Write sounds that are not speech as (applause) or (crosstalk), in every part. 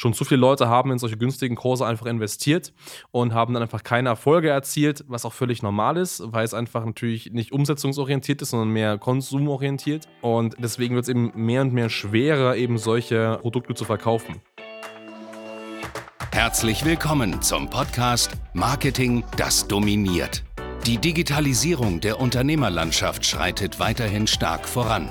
Schon zu viele Leute haben in solche günstigen Kurse einfach investiert und haben dann einfach keine Erfolge erzielt, was auch völlig normal ist, weil es einfach natürlich nicht umsetzungsorientiert ist, sondern mehr konsumorientiert. Und deswegen wird es eben mehr und mehr schwerer, eben solche Produkte zu verkaufen. Herzlich willkommen zum Podcast Marketing, das dominiert. Die Digitalisierung der Unternehmerlandschaft schreitet weiterhin stark voran.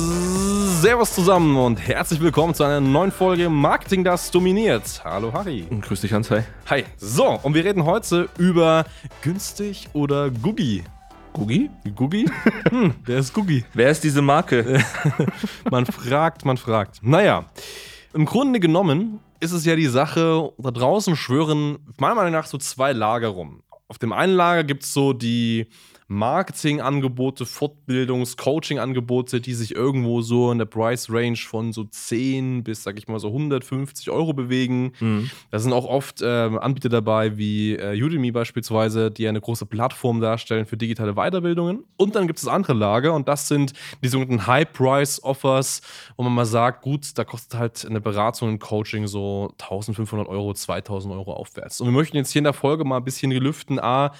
Servus zusammen und herzlich willkommen zu einer neuen Folge Marketing, das dominiert. Hallo Harry. Grüß dich, Hans. Hi. Hi. So, und wir reden heute über günstig oder Googie. Googie? Googie? (laughs) Hm, der ist Googie. Wer ist diese Marke? (laughs) man fragt, man fragt. Naja, im Grunde genommen ist es ja die Sache, da draußen schwören meiner Meinung nach so zwei Lager rum. Auf dem einen Lager gibt es so die Marketingangebote, Fortbildungs-, Coaching-Angebote, die sich irgendwo so in der Price-Range von so 10 bis, sag ich mal, so 150 Euro bewegen. Mhm. Da sind auch oft äh, Anbieter dabei, wie äh, Udemy beispielsweise, die eine große Plattform darstellen für digitale Weiterbildungen. Und dann gibt es das andere Lager und das sind die sogenannten High-Price-Offers, wo man mal sagt, gut, da kostet halt eine Beratung und Coaching so 1500 Euro, 2000 Euro aufwärts. Und wir möchten jetzt hier in der Folge mal ein bisschen gelüften, A,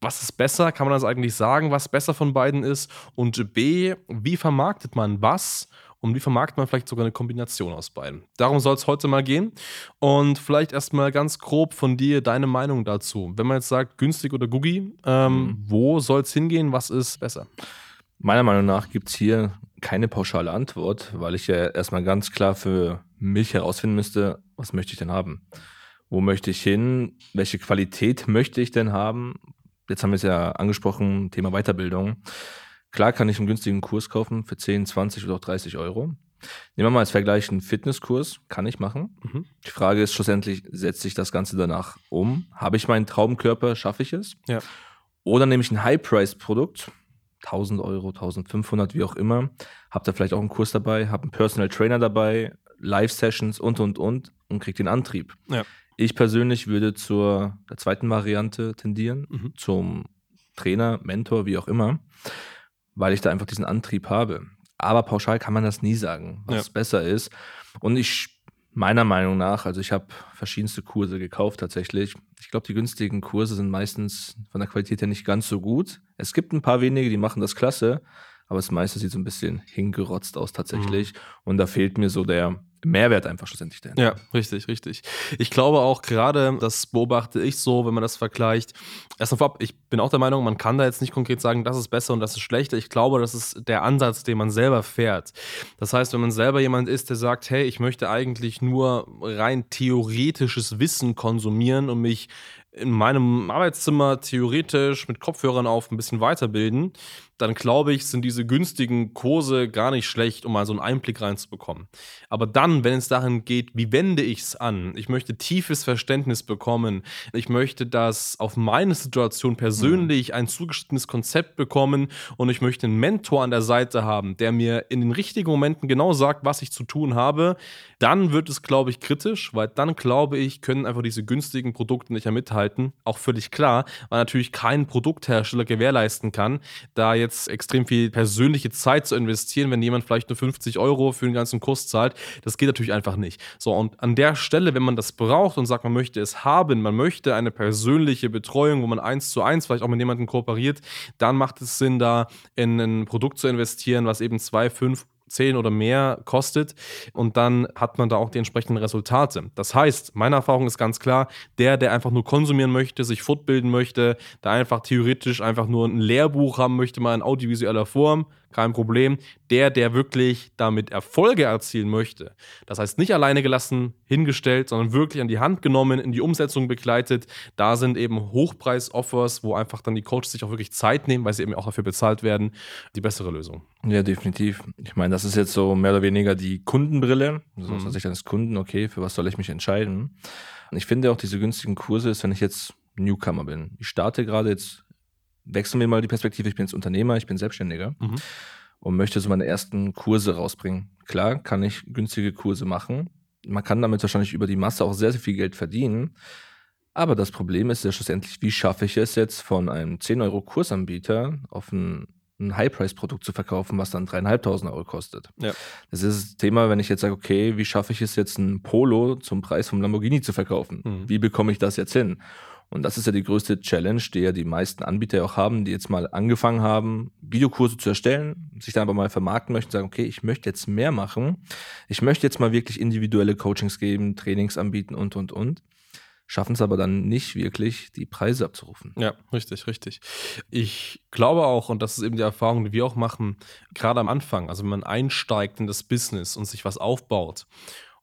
was ist besser? Kann man das eigentlich sagen, was besser von beiden ist? Und B, wie vermarktet man was? Und wie vermarktet man vielleicht sogar eine Kombination aus beiden? Darum soll es heute mal gehen. Und vielleicht erstmal ganz grob von dir deine Meinung dazu. Wenn man jetzt sagt, günstig oder Googie, ähm, mhm. wo soll es hingehen? Was ist besser? Meiner Meinung nach gibt es hier keine pauschale Antwort, weil ich ja erstmal ganz klar für mich herausfinden müsste, was möchte ich denn haben? Wo möchte ich hin? Welche Qualität möchte ich denn haben? Jetzt haben wir es ja angesprochen, Thema Weiterbildung. Klar kann ich einen günstigen Kurs kaufen für 10, 20 oder auch 30 Euro. Nehmen wir mal als Vergleich einen Fitnesskurs, kann ich machen. Mhm. Die Frage ist schlussendlich, setze ich das Ganze danach um? Habe ich meinen Traumkörper, schaffe ich es? Ja. Oder nehme ich ein High-Price-Produkt, 1000 Euro, 1500, wie auch immer, habe da vielleicht auch einen Kurs dabei, habe einen Personal Trainer dabei, Live-Sessions und, und, und und kriege den Antrieb. Ja. Ich persönlich würde zur zweiten Variante tendieren, mhm. zum Trainer, Mentor, wie auch immer, weil ich da einfach diesen Antrieb habe. Aber pauschal kann man das nie sagen, was ja. besser ist. Und ich, meiner Meinung nach, also ich habe verschiedenste Kurse gekauft tatsächlich. Ich glaube, die günstigen Kurse sind meistens von der Qualität her nicht ganz so gut. Es gibt ein paar wenige, die machen das klasse, aber das meiste sieht so ein bisschen hingerotzt aus tatsächlich. Mhm. Und da fehlt mir so der, Mehrwert einfach schlussendlich dahinter. Ja, richtig, richtig. Ich glaube auch gerade, das beobachte ich so, wenn man das vergleicht. Erstmal vorab, ich bin auch der Meinung, man kann da jetzt nicht konkret sagen, das ist besser und das ist schlechter. Ich glaube, das ist der Ansatz, den man selber fährt. Das heißt, wenn man selber jemand ist, der sagt, hey, ich möchte eigentlich nur rein theoretisches Wissen konsumieren und mich in meinem Arbeitszimmer theoretisch mit Kopfhörern auf ein bisschen weiterbilden, dann glaube ich, sind diese günstigen Kurse gar nicht schlecht, um mal so einen Einblick reinzubekommen. Aber dann, wenn es dahin geht, wie wende ich es an? Ich möchte tiefes Verständnis bekommen. Ich möchte das auf meine Situation persönlich ein zugeschnittenes Konzept bekommen und ich möchte einen Mentor an der Seite haben, der mir in den richtigen Momenten genau sagt, was ich zu tun habe. Dann wird es, glaube ich, kritisch, weil dann, glaube ich, können einfach diese günstigen Produkte nicht mehr mithalten. Auch völlig klar, weil natürlich kein Produkthersteller gewährleisten kann, da jetzt jetzt extrem viel persönliche Zeit zu investieren, wenn jemand vielleicht nur 50 Euro für den ganzen Kurs zahlt. Das geht natürlich einfach nicht. So, und an der Stelle, wenn man das braucht und sagt, man möchte es haben, man möchte eine persönliche Betreuung, wo man eins zu eins vielleicht auch mit jemandem kooperiert, dann macht es Sinn, da in ein Produkt zu investieren, was eben zwei, fünf 10 oder mehr kostet und dann hat man da auch die entsprechenden Resultate. Das heißt, meine Erfahrung ist ganz klar, der, der einfach nur konsumieren möchte, sich fortbilden möchte, der einfach theoretisch einfach nur ein Lehrbuch haben möchte, mal in audiovisueller Form, kein Problem. Der, der wirklich damit Erfolge erzielen möchte, das heißt nicht alleine gelassen, hingestellt, sondern wirklich an die Hand genommen, in die Umsetzung begleitet, da sind eben Hochpreis-Offers, wo einfach dann die Coaches sich auch wirklich Zeit nehmen, weil sie eben auch dafür bezahlt werden, die bessere Lösung. Ja, definitiv. Ich meine, das ist jetzt so mehr oder weniger die Kundenbrille. So mhm. Sicht eines Kunden, okay, für was soll ich mich entscheiden? Ich finde auch diese günstigen Kurse ist, wenn ich jetzt Newcomer bin. Ich starte gerade jetzt, wechseln wir mal die Perspektive, ich bin jetzt Unternehmer, ich bin Selbstständiger mhm. und möchte so meine ersten Kurse rausbringen. Klar, kann ich günstige Kurse machen. Man kann damit wahrscheinlich über die Masse auch sehr, sehr viel Geld verdienen. Aber das Problem ist ja schlussendlich, wie schaffe ich es jetzt von einem 10-Euro-Kursanbieter auf ein ein High-Price-Produkt zu verkaufen, was dann dreieinhalbtausend Euro kostet. Ja. Das ist das Thema, wenn ich jetzt sage, okay, wie schaffe ich es jetzt, ein Polo zum Preis vom Lamborghini zu verkaufen? Mhm. Wie bekomme ich das jetzt hin? Und das ist ja die größte Challenge, die ja die meisten Anbieter auch haben, die jetzt mal angefangen haben, Videokurse zu erstellen, sich dann aber mal vermarkten möchten, sagen, okay, ich möchte jetzt mehr machen. Ich möchte jetzt mal wirklich individuelle Coachings geben, Trainings anbieten und, und, und schaffen es aber dann nicht wirklich, die Preise abzurufen. Ja, richtig, richtig. Ich glaube auch, und das ist eben die Erfahrung, die wir auch machen, gerade am Anfang, also wenn man einsteigt in das Business und sich was aufbaut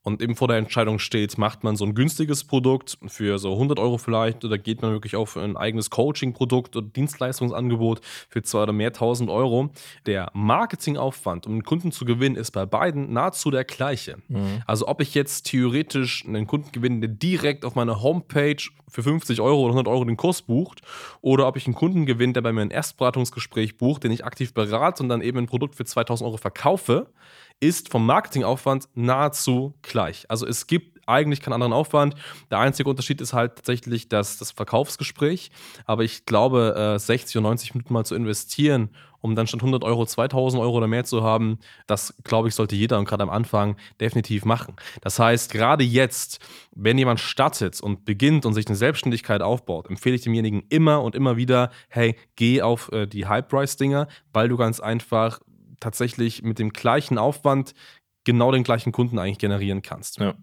und eben vor der Entscheidung steht, macht man so ein günstiges Produkt für so 100 Euro vielleicht oder geht man wirklich auf ein eigenes Coaching-Produkt oder Dienstleistungsangebot für zwei oder mehr tausend Euro. Der Marketingaufwand, um einen Kunden zu gewinnen, ist bei beiden nahezu der gleiche. Mhm. Also ob ich jetzt theoretisch einen Kunden gewinne, der direkt auf meiner Homepage für 50 Euro oder 100 Euro den Kurs bucht oder ob ich einen Kunden gewinne, der bei mir ein Erstberatungsgespräch bucht, den ich aktiv berate und dann eben ein Produkt für 2000 Euro verkaufe, ist vom Marketingaufwand nahezu gleich. Also es gibt eigentlich keinen anderen Aufwand. Der einzige Unterschied ist halt tatsächlich das, das Verkaufsgespräch. Aber ich glaube, 60 oder 90 Minuten mal zu investieren, um dann statt 100 Euro 2000 Euro oder mehr zu haben, das glaube ich, sollte jeder und gerade am Anfang definitiv machen. Das heißt, gerade jetzt, wenn jemand startet und beginnt und sich eine Selbstständigkeit aufbaut, empfehle ich demjenigen immer und immer wieder, hey, geh auf äh, die High-Price-Dinger, weil du ganz einfach tatsächlich mit dem gleichen Aufwand genau den gleichen Kunden eigentlich generieren kannst. Ja.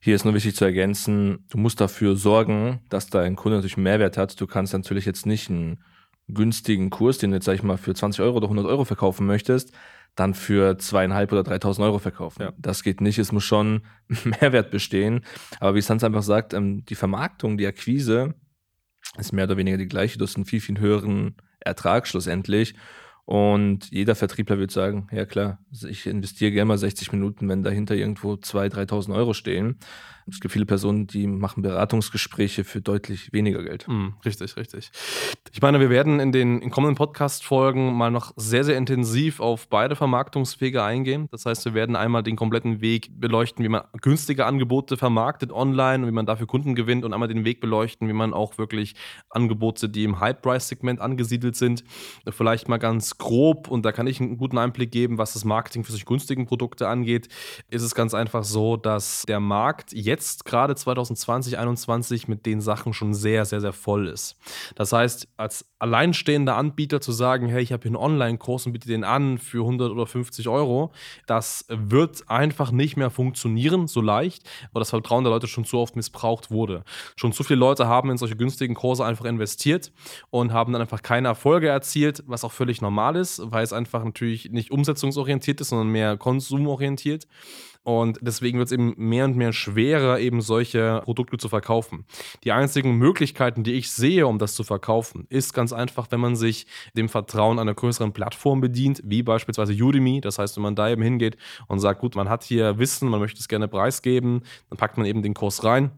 Hier ist nur wichtig zu ergänzen, du musst dafür sorgen, dass dein Kunde natürlich einen Mehrwert hat. Du kannst natürlich jetzt nicht einen günstigen Kurs, den du jetzt, sag ich mal, für 20 Euro oder 100 Euro verkaufen möchtest, dann für zweieinhalb oder 3000 Euro verkaufen. Ja. Das geht nicht. Es muss schon (laughs) Mehrwert bestehen. Aber wie Sans einfach sagt, ähm, die Vermarktung, die Akquise ist mehr oder weniger die gleiche. Du hast einen viel, viel höheren Ertrag schlussendlich. Und jeder Vertriebler wird sagen, ja klar, ich investiere gerne mal 60 Minuten, wenn dahinter irgendwo 2.000, 3.000 Euro stehen. Es gibt viele Personen, die machen Beratungsgespräche für deutlich weniger Geld. Mm, richtig, richtig. Ich meine, wir werden in den in kommenden Podcast-Folgen mal noch sehr, sehr intensiv auf beide Vermarktungswege eingehen. Das heißt, wir werden einmal den kompletten Weg beleuchten, wie man günstige Angebote vermarktet online und wie man dafür Kunden gewinnt und einmal den Weg beleuchten, wie man auch wirklich Angebote, die im High-Price-Segment angesiedelt sind, vielleicht mal ganz grob und da kann ich einen guten Einblick geben, was das Marketing für solche günstigen Produkte angeht, ist es ganz einfach so, dass der Markt jetzt jetzt gerade 2020, 2021 mit den Sachen schon sehr, sehr, sehr voll ist. Das heißt, als alleinstehender Anbieter zu sagen, hey, ich habe hier einen Online-Kurs und biete den an für 100 oder 50 Euro, das wird einfach nicht mehr funktionieren so leicht, weil das Vertrauen der Leute schon zu oft missbraucht wurde. Schon zu viele Leute haben in solche günstigen Kurse einfach investiert und haben dann einfach keine Erfolge erzielt, was auch völlig normal ist, weil es einfach natürlich nicht umsetzungsorientiert ist, sondern mehr konsumorientiert. Und deswegen wird es eben mehr und mehr schwerer, eben solche Produkte zu verkaufen. Die einzigen Möglichkeiten, die ich sehe, um das zu verkaufen, ist ganz einfach, wenn man sich dem Vertrauen einer größeren Plattform bedient, wie beispielsweise Udemy. Das heißt, wenn man da eben hingeht und sagt, gut, man hat hier Wissen, man möchte es gerne preisgeben, dann packt man eben den Kurs rein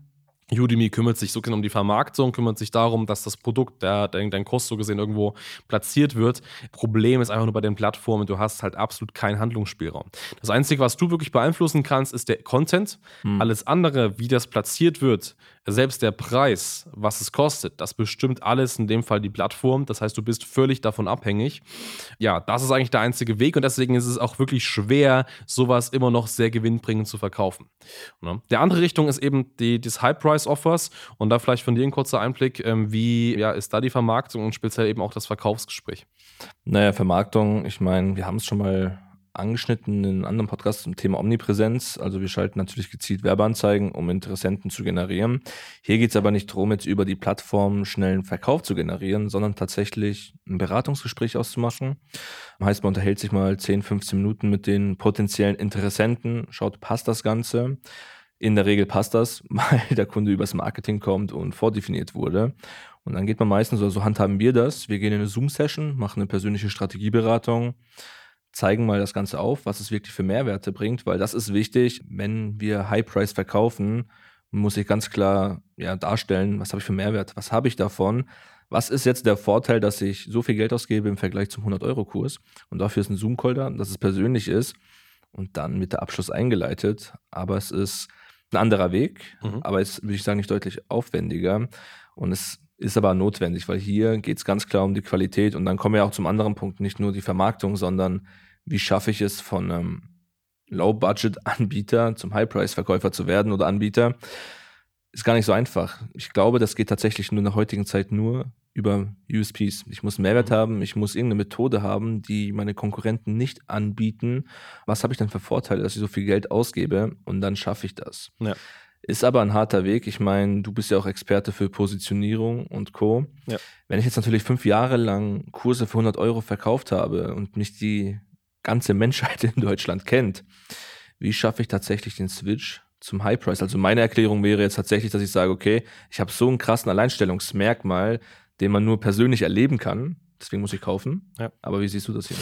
Udemy kümmert sich so gesehen um die Vermarktung, kümmert sich darum, dass das Produkt, der, dein, dein Kurs so gesehen irgendwo platziert wird. Problem ist einfach nur bei den Plattformen, du hast halt absolut keinen Handlungsspielraum. Das Einzige, was du wirklich beeinflussen kannst, ist der Content. Hm. Alles andere, wie das platziert wird, selbst der Preis, was es kostet, das bestimmt alles in dem Fall die Plattform. Das heißt, du bist völlig davon abhängig. Ja, das ist eigentlich der einzige Weg und deswegen ist es auch wirklich schwer, sowas immer noch sehr gewinnbringend zu verkaufen. Ne? Der andere Richtung ist eben die, das High-Price-Offers und da vielleicht von dir ein kurzer Einblick, ähm, wie ja, ist da die Vermarktung und speziell eben auch das Verkaufsgespräch? Naja, Vermarktung, ich meine, wir haben es schon mal angeschnitten in einem anderen Podcast zum Thema Omnipräsenz. Also wir schalten natürlich gezielt Werbeanzeigen, um Interessenten zu generieren. Hier geht es aber nicht darum, jetzt über die Plattform schnellen Verkauf zu generieren, sondern tatsächlich ein Beratungsgespräch auszumachen. Heißt, man unterhält sich mal 10, 15 Minuten mit den potenziellen Interessenten, schaut, passt das Ganze. In der Regel passt das, (laughs) weil der Kunde übers Marketing kommt und vordefiniert wurde. Und dann geht man meistens, so handhaben wir das, wir gehen in eine Zoom-Session, machen eine persönliche Strategieberatung, zeigen mal das Ganze auf, was es wirklich für Mehrwerte bringt, weil das ist wichtig. Wenn wir High-Price verkaufen, muss ich ganz klar ja, darstellen, was habe ich für Mehrwert, was habe ich davon, was ist jetzt der Vorteil, dass ich so viel Geld ausgebe im Vergleich zum 100-Euro-Kurs und dafür ist ein Zoom-Call da, dass es persönlich ist und dann mit der Abschluss eingeleitet, aber es ist ein anderer Weg, mhm. aber es würde ich sagen nicht deutlich aufwendiger und es ist aber notwendig, weil hier geht es ganz klar um die Qualität und dann kommen wir auch zum anderen Punkt, nicht nur die Vermarktung, sondern wie schaffe ich es von einem Low-Budget-Anbieter zum High-Price-Verkäufer zu werden oder Anbieter. Ist gar nicht so einfach. Ich glaube, das geht tatsächlich nur in der heutigen Zeit nur über USPs. Ich muss Mehrwert mhm. haben, ich muss irgendeine Methode haben, die meine Konkurrenten nicht anbieten. Was habe ich dann für Vorteile, dass ich so viel Geld ausgebe und dann schaffe ich das. Ja. Ist aber ein harter Weg. Ich meine, du bist ja auch Experte für Positionierung und Co. Ja. Wenn ich jetzt natürlich fünf Jahre lang Kurse für 100 Euro verkauft habe und mich die ganze Menschheit in Deutschland kennt, wie schaffe ich tatsächlich den Switch zum High Price? Also meine Erklärung wäre jetzt tatsächlich, dass ich sage, okay, ich habe so einen krassen Alleinstellungsmerkmal, den man nur persönlich erleben kann. Deswegen muss ich kaufen. Ja. Aber wie siehst du das hier?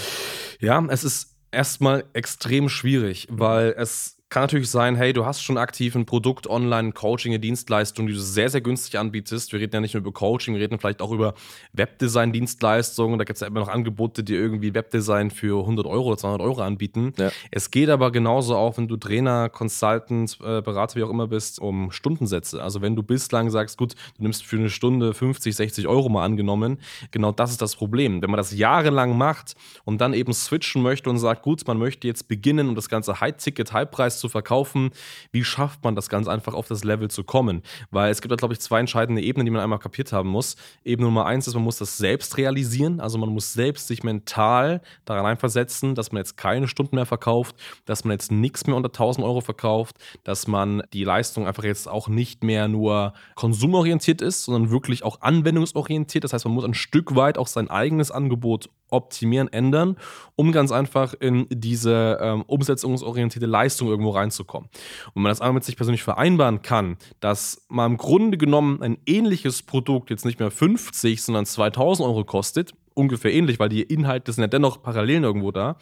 Ja, es ist erstmal extrem schwierig, weil es kann natürlich sein, hey, du hast schon aktiv ein Produkt online, Coaching, eine Dienstleistung, die du sehr, sehr günstig anbietest. Wir reden ja nicht nur über Coaching, wir reden vielleicht auch über Webdesign-Dienstleistungen. Da gibt es ja immer noch Angebote, die irgendwie Webdesign für 100 Euro oder 200 Euro anbieten. Ja. Es geht aber genauso auch, wenn du Trainer, Consultant, äh, Berater, wie auch immer bist, um Stundensätze. Also wenn du bislang sagst, gut, du nimmst für eine Stunde 50, 60 Euro mal angenommen, genau das ist das Problem. Wenn man das jahrelang macht und dann eben switchen möchte und sagt, gut, man möchte jetzt beginnen, um das ganze High-Ticket, High-Preis zu verkaufen. Wie schafft man das ganz einfach auf das Level zu kommen? Weil es gibt da, glaube ich, zwei entscheidende Ebenen, die man einmal kapiert haben muss. Ebene Nummer eins ist, man muss das selbst realisieren. Also man muss selbst sich mental daran einversetzen, dass man jetzt keine Stunden mehr verkauft, dass man jetzt nichts mehr unter 1000 Euro verkauft, dass man die Leistung einfach jetzt auch nicht mehr nur konsumorientiert ist, sondern wirklich auch anwendungsorientiert. Das heißt, man muss ein Stück weit auch sein eigenes Angebot optimieren, ändern, um ganz einfach in diese ähm, umsetzungsorientierte Leistung irgendwo reinzukommen. Und wenn man das einmal mit sich persönlich vereinbaren kann, dass man im Grunde genommen ein ähnliches Produkt jetzt nicht mehr 50, sondern 2000 Euro kostet, ungefähr ähnlich, weil die Inhalte sind ja dennoch parallel irgendwo da.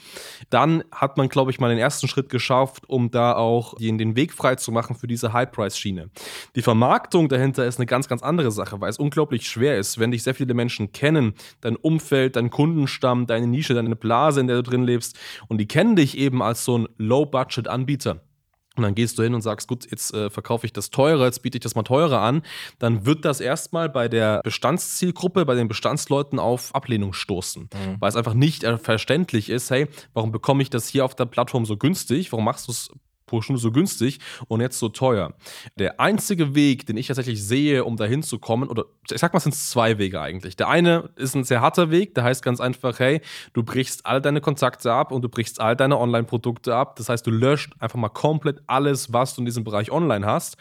Dann hat man, glaube ich, mal den ersten Schritt geschafft, um da auch den, Weg frei zu machen für diese High-Price-Schiene. Die Vermarktung dahinter ist eine ganz, ganz andere Sache, weil es unglaublich schwer ist, wenn dich sehr viele Menschen kennen, dein Umfeld, dein Kundenstamm, deine Nische, deine Blase, in der du drin lebst und die kennen dich eben als so ein Low-Budget-Anbieter und dann gehst du hin und sagst, gut, jetzt äh, verkaufe ich das teurer, jetzt biete ich das mal teurer an, dann wird das erstmal bei der Bestandszielgruppe, bei den Bestandsleuten auf Ablehnung stoßen. Mhm. Weil es einfach nicht äh, verständlich ist, hey, warum bekomme ich das hier auf der Plattform so günstig? Warum machst du es pro so günstig und jetzt so teuer. Der einzige Weg, den ich tatsächlich sehe, um dahin zu kommen, oder ich sag mal, es sind zwei Wege eigentlich. Der eine ist ein sehr harter Weg, der heißt ganz einfach, hey, du brichst all deine Kontakte ab und du brichst all deine Online-Produkte ab. Das heißt, du löscht einfach mal komplett alles, was du in diesem Bereich online hast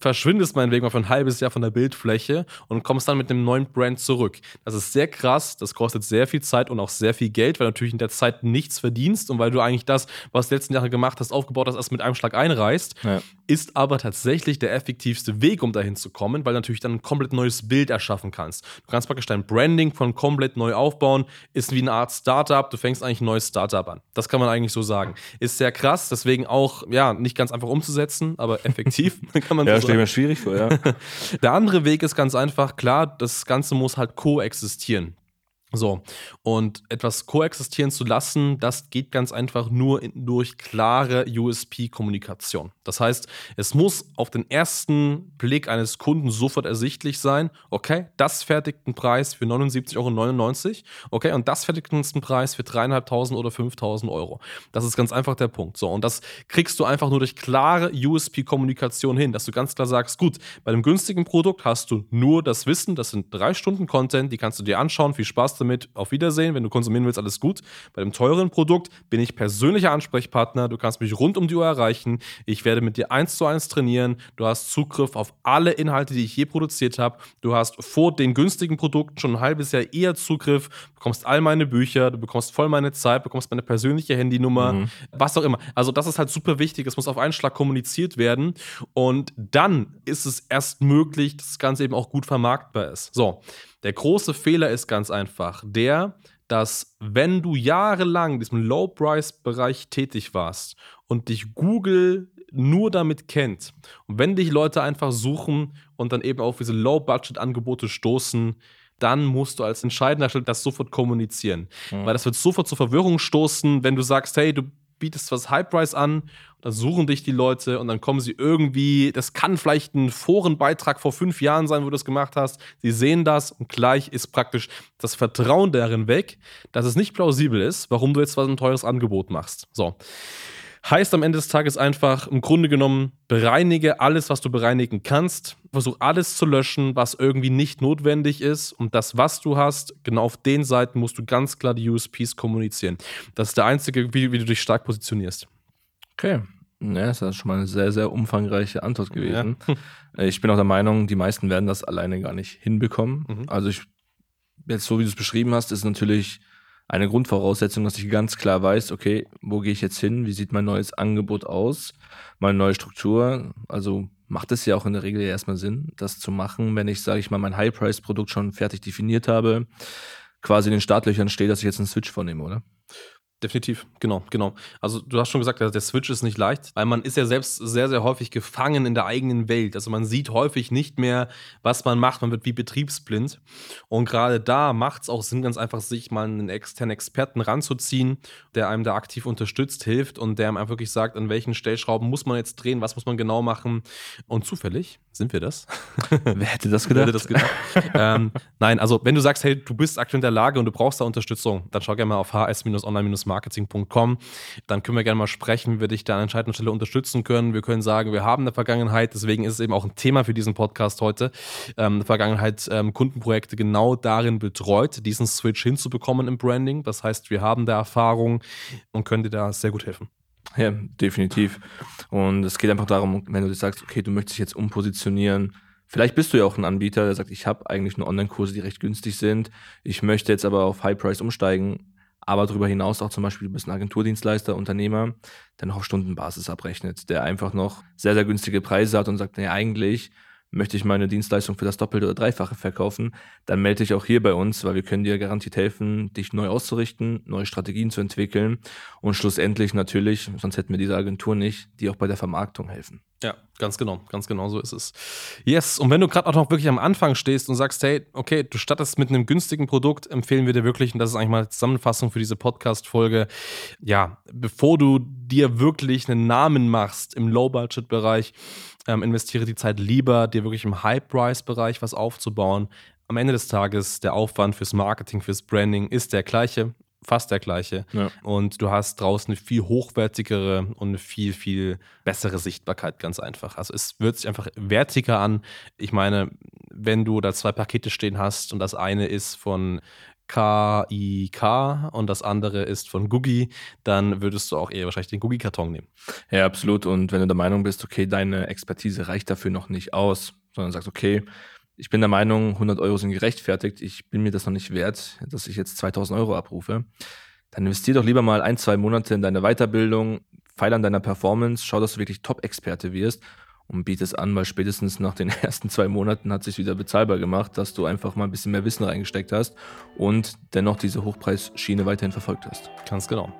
verschwindest meinetwegen mal für ein halbes Jahr von der Bildfläche und kommst dann mit einem neuen Brand zurück. Das ist sehr krass, das kostet sehr viel Zeit und auch sehr viel Geld, weil du natürlich in der Zeit nichts verdienst und weil du eigentlich das, was du letzten Jahre gemacht hast, aufgebaut hast, erst mit einem Schlag einreißt. Ja. Ist aber tatsächlich der effektivste Weg, um dahin zu kommen, weil du natürlich dann ein komplett neues Bild erschaffen kannst. Du kannst praktisch dein Branding von komplett neu aufbauen, ist wie eine Art Startup, du fängst eigentlich ein neues Startup an. Das kann man eigentlich so sagen. Ist sehr krass, deswegen auch, ja, nicht ganz einfach umzusetzen, aber effektiv (laughs) kann man ja, so stelle mir schwierig vor, ja. (laughs) Der andere Weg ist ganz einfach, klar, das Ganze muss halt koexistieren. So, und etwas koexistieren zu lassen, das geht ganz einfach nur in, durch klare USP-Kommunikation. Das heißt, es muss auf den ersten Blick eines Kunden sofort ersichtlich sein, okay, das fertigt einen Preis für 79,99 Euro, okay, und das fertigt einen Preis für 3.500 oder 5.000 Euro. Das ist ganz einfach der Punkt. So, und das kriegst du einfach nur durch klare USP-Kommunikation hin, dass du ganz klar sagst, gut, bei einem günstigen Produkt hast du nur das Wissen, das sind drei Stunden Content, die kannst du dir anschauen, viel Spaß damit, auf Wiedersehen. Wenn du konsumieren willst, alles gut. Bei dem teuren Produkt bin ich persönlicher Ansprechpartner. Du kannst mich rund um die Uhr erreichen. Ich werde mit dir eins zu eins trainieren. Du hast Zugriff auf alle Inhalte, die ich je produziert habe. Du hast vor den günstigen Produkten schon ein halbes Jahr eher Zugriff, bekommst all meine Bücher, du bekommst voll meine Zeit, bekommst meine persönliche Handynummer, mhm. was auch immer. Also das ist halt super wichtig. Es muss auf einen Schlag kommuniziert werden. Und dann ist es erst möglich, dass das Ganze eben auch gut vermarktbar ist. So, der große Fehler ist ganz einfach der, dass wenn du jahrelang in diesem Low-Price-Bereich tätig warst und dich Google nur damit kennt und wenn dich Leute einfach suchen und dann eben auf diese Low-Budget-Angebote stoßen, dann musst du als entscheidender Schritt das sofort kommunizieren. Mhm. Weil das wird sofort zur Verwirrung stoßen, wenn du sagst, hey, du bietest was High Price an, dann suchen dich die Leute und dann kommen sie irgendwie, das kann vielleicht ein Forenbeitrag vor fünf Jahren sein, wo du das gemacht hast. Sie sehen das und gleich ist praktisch das Vertrauen darin weg, dass es nicht plausibel ist, warum du jetzt was ein teures Angebot machst. So. Heißt am Ende des Tages einfach, im Grunde genommen, bereinige alles, was du bereinigen kannst. Versuch alles zu löschen, was irgendwie nicht notwendig ist. Und das, was du hast, genau auf den Seiten musst du ganz klar die USPs kommunizieren. Das ist der einzige, wie, wie du dich stark positionierst. Okay. Ja, das ist schon mal eine sehr, sehr umfangreiche Antwort gewesen. Ja. (laughs) Ich bin auch der Meinung, die meisten werden das alleine gar nicht hinbekommen. Mhm. Also ich, jetzt so wie du es beschrieben hast, ist natürlich eine Grundvoraussetzung, dass ich ganz klar weiß, okay, wo gehe ich jetzt hin? Wie sieht mein neues Angebot aus? Meine neue Struktur? Also macht es ja auch in der Regel erstmal Sinn, das zu machen, wenn ich, sage ich mal, mein High-Price-Produkt schon fertig definiert habe, quasi in den Startlöchern steht, dass ich jetzt einen Switch vornehme, oder? Definitiv, genau, genau. Also du hast schon gesagt, der Switch ist nicht leicht, weil man ist ja selbst sehr, sehr häufig gefangen in der eigenen Welt. Also man sieht häufig nicht mehr, was man macht. Man wird wie betriebsblind. Und gerade da macht es auch Sinn, ganz einfach sich mal einen externen Experten ranzuziehen, der einem da aktiv unterstützt, hilft und der einem einfach wirklich sagt, an welchen Stellschrauben muss man jetzt drehen, was muss man genau machen. Und zufällig sind wir das. (laughs) Wer hätte das gedacht? Hätte das gedacht? ähm, nein, also wenn du sagst, hey, du bist aktuell in der Lage und du brauchst da Unterstützung, dann schau gerne mal auf hs-online-marketing.com. Dann können wir gerne mal sprechen, wie wir dich da an entscheidender Stelle unterstützen können. Wir können sagen, wir haben eine Vergangenheit, deswegen ist es eben auch ein Thema für diesen Podcast heute. Ähm, eine Vergangenheit ähm, Kundenprojekte genau darin betreut, diesen Switch hinzubekommen im Branding. Das heißt, wir haben da Erfahrung und können dir da sehr gut helfen. Ja, definitiv. Und es geht einfach darum, wenn du sagst, okay, du möchtest dich jetzt umpositionieren, Vielleicht bist du ja auch ein Anbieter, der sagt, ich habe eigentlich nur Online-Kurse, die recht günstig sind. Ich möchte jetzt aber auf High Price umsteigen, aber darüber hinaus auch zum Beispiel, du bist ein Agenturdienstleister, Unternehmer, der noch auf Stundenbasis abrechnet, der einfach noch sehr, sehr günstige Preise hat und sagt, nee, eigentlich möchte ich meine Dienstleistung für das Doppelte oder Dreifache verkaufen, dann melde dich auch hier bei uns, weil wir können dir garantiert helfen, dich neu auszurichten, neue Strategien zu entwickeln und schlussendlich natürlich, sonst hätten wir diese Agentur nicht, die auch bei der Vermarktung helfen. Ja, ganz genau, ganz genau so ist es. Yes, und wenn du gerade auch noch wirklich am Anfang stehst und sagst, hey, okay, du stattest mit einem günstigen Produkt, empfehlen wir dir wirklich, und das ist eigentlich mal eine Zusammenfassung für diese Podcast-Folge, ja, bevor du dir wirklich einen Namen machst im Low-Budget-Bereich, ähm, investiere die Zeit lieber, dir wirklich im High-Price-Bereich was aufzubauen. Am Ende des Tages, der Aufwand fürs Marketing, fürs Branding ist der gleiche fast der gleiche. Ja. Und du hast draußen eine viel hochwertigere und eine viel, viel bessere Sichtbarkeit, ganz einfach. Also es wird sich einfach wertiger an. Ich meine, wenn du da zwei Pakete stehen hast und das eine ist von KIK und das andere ist von Googie, dann würdest du auch eher wahrscheinlich den Googie-Karton nehmen. Ja, absolut. Und wenn du der Meinung bist, okay, deine Expertise reicht dafür noch nicht aus, sondern sagst, okay, ich bin der Meinung, 100 Euro sind gerechtfertigt. Ich bin mir das noch nicht wert, dass ich jetzt 2000 Euro abrufe. Dann investier doch lieber mal ein, zwei Monate in deine Weiterbildung, feil an deiner Performance, schau, dass du wirklich Top-Experte wirst und biete es an, weil spätestens nach den (laughs) ersten zwei Monaten hat es sich wieder bezahlbar gemacht, dass du einfach mal ein bisschen mehr Wissen reingesteckt hast und dennoch diese Hochpreisschiene weiterhin verfolgt hast. Ganz genau.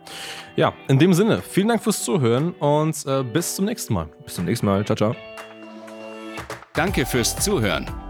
Ja, in dem Sinne, vielen Dank fürs Zuhören und äh, bis zum nächsten Mal. Bis zum nächsten Mal. Ciao, ciao. Danke fürs Zuhören.